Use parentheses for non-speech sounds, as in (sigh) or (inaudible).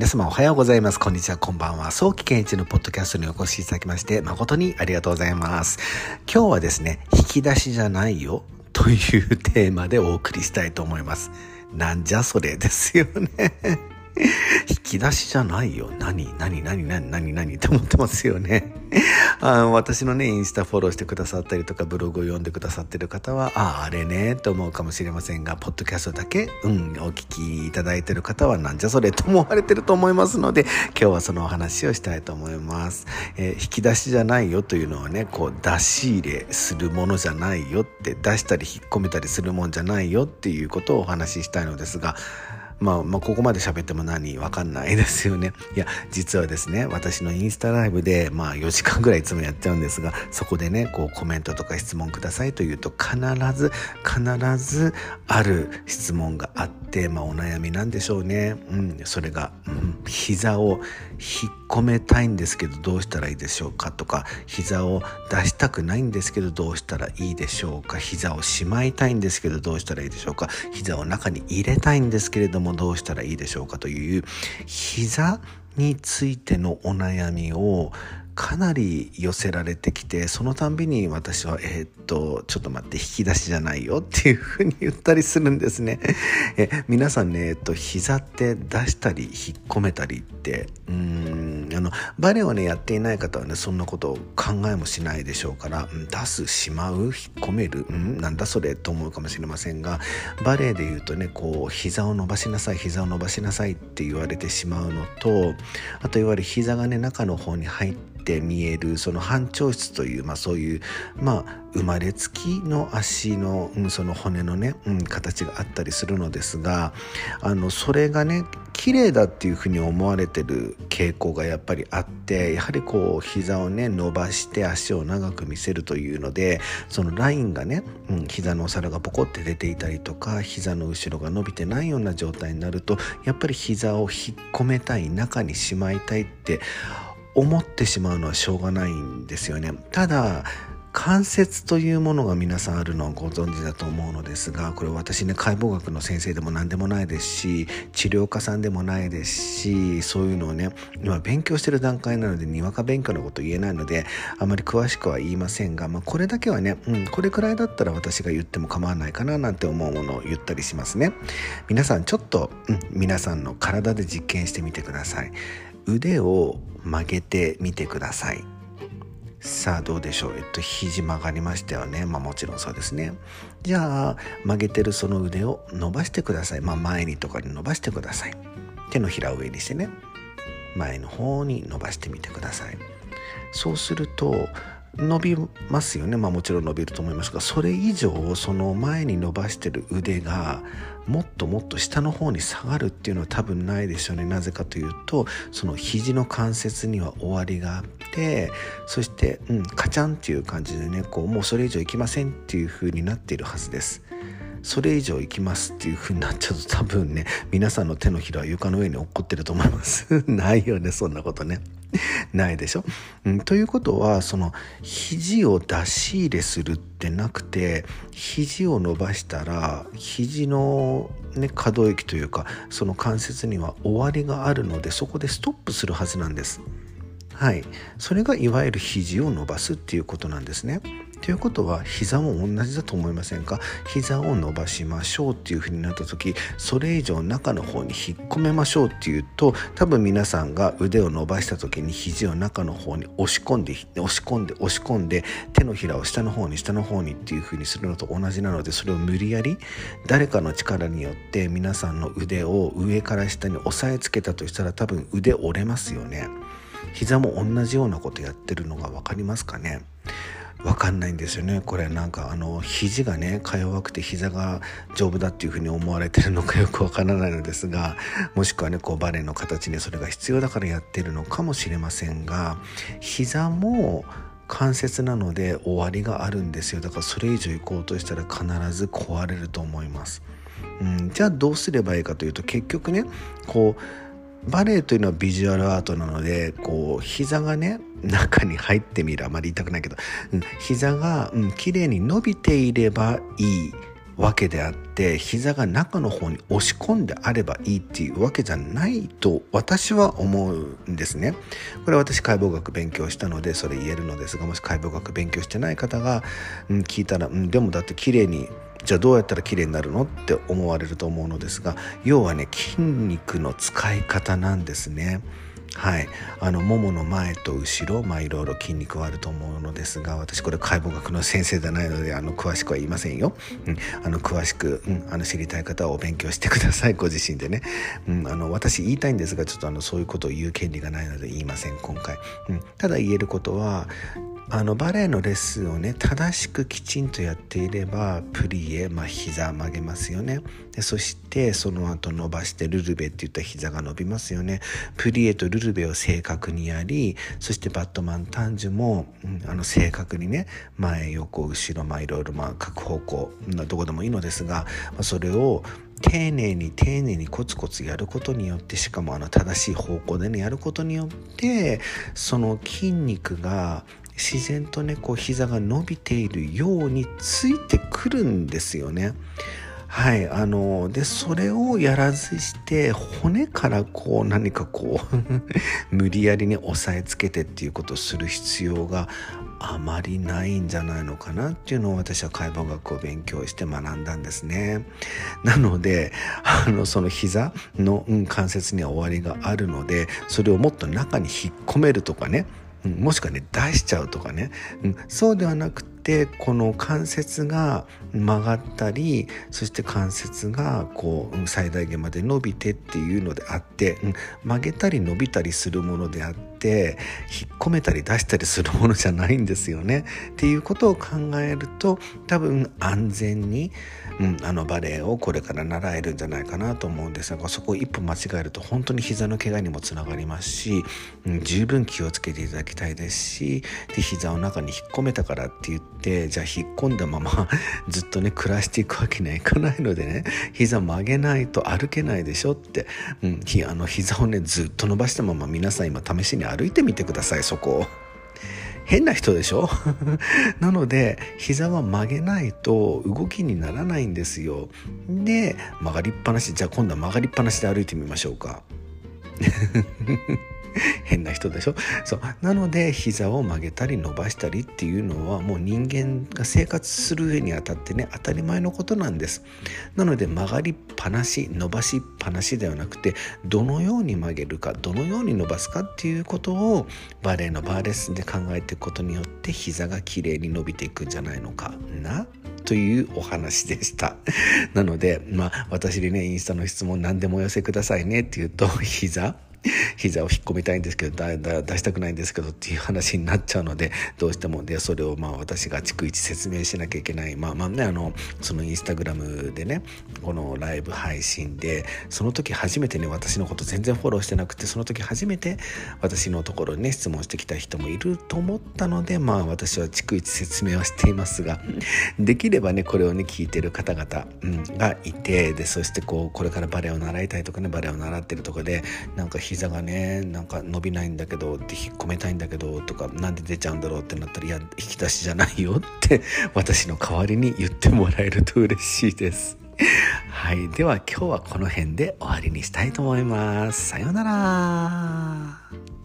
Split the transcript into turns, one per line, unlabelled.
皆様おはようございます。こんにちは、こんばんは。早期健一のポッドキャストにお越しいただきまして誠にありがとうございます。今日はですね、引き出しじゃないよというテーマでお送りしたいと思います。なんじゃそれですよね。(laughs) 引き出しじゃないよ。何何何何何何って思ってますよね。(laughs) あ私のね、インスタフォローしてくださったりとか、ブログを読んでくださってる方は、ああ、あれね、と思うかもしれませんが、ポッドキャストだけ、うん、お聞きいただいてる方は、なんじゃそれと思われてると思いますので、今日はそのお話をしたいと思います。えー、引き出しじゃないよというのはね、こう、出し入れするものじゃないよって、出したり引っ込めたりするもんじゃないよっていうことをお話ししたいのですが、まあ、まあ、ここまで喋っても何わかんないですよね。いや、実はですね、私のインスタライブで、まあ、4時間ぐらいいつもやっちゃうんですが、そこでね、こう、コメントとか質問くださいというと、必ず、必ずある質問があって、まあ、お悩みなんでしょうね。うん、それが、うん、膝を引っ込めたいんですけど、どうしたらいいでしょうかとか、膝を出したくないんですけど、どうしたらいいでしょうか。膝をしまいたいんですけど、どうしたらいいでしょうか。膝を中に入れたいんですけれども、どうしたらいいでしょうかという膝についてのお悩みをかなり寄せられてきてそのたんびに私はえー、っとちょっと待って引き出しじゃないよっていうふうに言ったりするんですね。(laughs) え皆さんねえっと膝って出したり引っ込めたりってうんあのバレエをねやっていない方はねそんなことを考えもしないでしょうから、うん、出すしまう？引っ込める？うんなんだそれと思うかもしれませんがバレエで言うとねこう膝を伸ばしなさい膝を伸ばしなさいって言われてしまうのとあといわゆる膝がね中の方に入ってて見えるその半調質という、まあ、そういう、まあ、生まれつきの足の、うん、その骨のね、うん、形があったりするのですがあのそれがね綺麗だっていうふうに思われてる傾向がやっぱりあってやはりこう膝をね伸ばして足を長く見せるというのでそのラインがね、うん、膝のお皿がポコって出ていたりとか膝の後ろが伸びてないような状態になるとやっぱり膝を引っ込めたい中にしまいたいって思ってしまうのはしょうがないんですよね。ただ関節というものが皆さんあるのはご存知だと思うのですがこれ私ね解剖学の先生でも何でもないですし治療家さんでもないですしそういうのをね今勉強してる段階なのでにわか勉強のこと言えないのであまり詳しくは言いませんが、まあ、これだけはね、うん、これくらいだったら私が言っても構わないかななんて思うものを言ったりしますね皆さんちょっと、うん、皆さんの体で実験してみてください腕を曲げてみてください。さあどうでしょう。えっと肘曲がりましたよね。まあもちろんそうですね。じゃあ曲げてるその腕を伸ばしてください。まあ前にとかに伸ばしてください。手のひらを上にしてね。前の方に伸ばしてみてください。そうすると伸びますよね。まあもちろん伸びると思いますがそれ以上その前に伸ばしてる腕がもっともっと下の方に下がるっていうのは多分ないでしょうね。なぜかというとその肘の関節には終わりがあってそして、うん、カチャンっていう感じでねこうもうそれ以上いきませんっていう風になっているはずです。それ以上行きますっていう風になっちゃうと多分ね皆さんの手のひらは床の上に落っこってると思います。(laughs) ないよねそんなことね。(laughs) ないでしょ、うん、ということはその肘を出し入れするってなくて肘を伸ばしたら肘の、ね、可動域というかその関節には終わりがあるのでそこでストップするはずなんです。はい、それがいわゆる肘を伸ばすっていうことなんですね。ということは膝も同じだと思いませんか？膝を伸ばしましょうっていうふうになった時それ以上中の方に引っ込めましょうっていうと多分皆さんが腕を伸ばした時に肘を中の方に押し込んで押し込んで押し込んで手のひらを下の方に下の方にっていうふうにするのと同じなのでそれを無理やり誰かの力によって皆さんの腕を上から下に押さえつけたとしたら多分腕折れますよね。膝も同じようなことやってるのが分かりますかね？分かんないんですよね。これなんかあの肘がねか弱くて膝が丈夫だっていうふうに思われてるのかよくわからないのですがもしくはねこうバレエの形にそれが必要だからやってるのかもしれませんが膝も関節なので終わりがあるんですよ。だからそれ以上行こうとしたら必ず壊れると思います。うん、じゃあどうすればいいかというと結局ねこうバレエというのはビジュアルアートなのでこう膝がね中に入ってみるあまり言いたくないけど、うん、膝が、うん、綺麗に伸びていればいいわけであって膝が中の方に押し込んであればいいっていうわけじゃないと私は思うんですね。これ私解剖学勉強したのでそれ言えるのですがもし解剖学勉強してない方が、うん、聞いたら、うん、でもだって綺麗にじゃあどうやったら綺麗になるのって思われると思うのですが要はね筋肉の使い方なんですね。はい、あのももの前と後ろ、まあ、いろいろ筋肉はあると思うのですが私これ解剖学の先生じゃないのであの詳しくは言いませんよ、うん、あの詳しく、うん、あの知りたい方はお勉強してください。ご自身でね、うん、あの私言いたいんですがちょっとあのそういうことを言う権利がないので言いません今回、うん、ただ言えることはあのバレエのレッスンをね正しくきちんとやっていればプリエ、まあ、膝曲げますよね。でそしてその後伸ばしてルルベっていった膝が伸びますよね。プリエとルルベを正確にやりそしてバットマンタンジュも、うん、あの正確にね前横後ろまあいろいろまあ各方向どこでもいいのですが、まあ、それを丁寧に丁寧にコツコツやることによってしかもあの正しい方向でねやることによってその筋肉が自然とねこう膝が伸びているようについてくるんですよね。はいあのでそれをやらずして骨からこう何かこう (laughs) 無理やりに押さえつけてっていうことをする必要があまりないんじゃないのかなっていうのを私は解剖学を勉強して学んだんですね。なのであのその膝の、関節には終わりがあるのでそれをもっと中に引っ込めるとかねうん、もしくはね出しちゃうとかね、うん、そうではなくてこの関節が曲がったりそして関節がこう最大限まで伸びてっていうのであって、うん、曲げたり伸びたりするものであって引っ込めたり出したりするものじゃないんですよね。(laughs) っていうことを考えると多分安全に、うん、あのバレエをこれから習えるんじゃないかなと思うんですがそこを一歩間違えると本当に膝の怪我にもつながりますし、うん、十分気をつけていただきたいですしで膝を中に引っ込めたからって言ってじゃあ引っ込んだまま (laughs) ずっとね暮らしていくわけにはいかないのでね膝曲げないと歩けないでしょって、うん、あの膝をねずっと伸ばしたまま皆さん今試しに歩いてみてくださいそこ。変な人でしょ？(laughs) なので膝は曲げないと動きにならないんですよ。で曲がりっぱなし。じゃあ今度は曲がりっぱなしで歩いてみましょうか。(laughs) 変な人でしょ？そう。なので膝を曲げたり伸ばしたりっていうのはもう人間が生活する上にあたってね当たり前のことなんです。なので曲がりっぱなし伸ばしっぱなしではなくてどのように曲げるかどのように伸ばすかっていうことをバレエのバーレッスンで考えていくことによって膝がきれいに伸びていくんじゃないのかなというお話でした。(laughs) なので、まあ、私にね、インスタの質問何でもお寄せくださいねって言うと、膝膝を引っ込みたいんですけど出したくないんですけどっていう話になっちゃうのでどうしてもでそれをまあ私が逐一説明しなきゃいけない。まあまあねあのそのインスタグラムでねこのライブ配信でその時初めてね私のこと全然フォローしてなくてその時初めて私のところにね質問してきた人もいると思ったのでまあ私は逐一説明はしていますができればねこれをね聞いてる方々、がいてでそしてこうこれからバレエを習いたいとかねバレエを習ってるとかでなんか膝がねなんか伸びないんだけどって引っ込めたいんだけどとか何で出ちゃうんだろうってなったらいや引き出しじゃないよって (laughs) 私の代わりに言ってもらえると嬉しいです。はい。では今日はこの辺で終わりにしたいと思います。さようなら。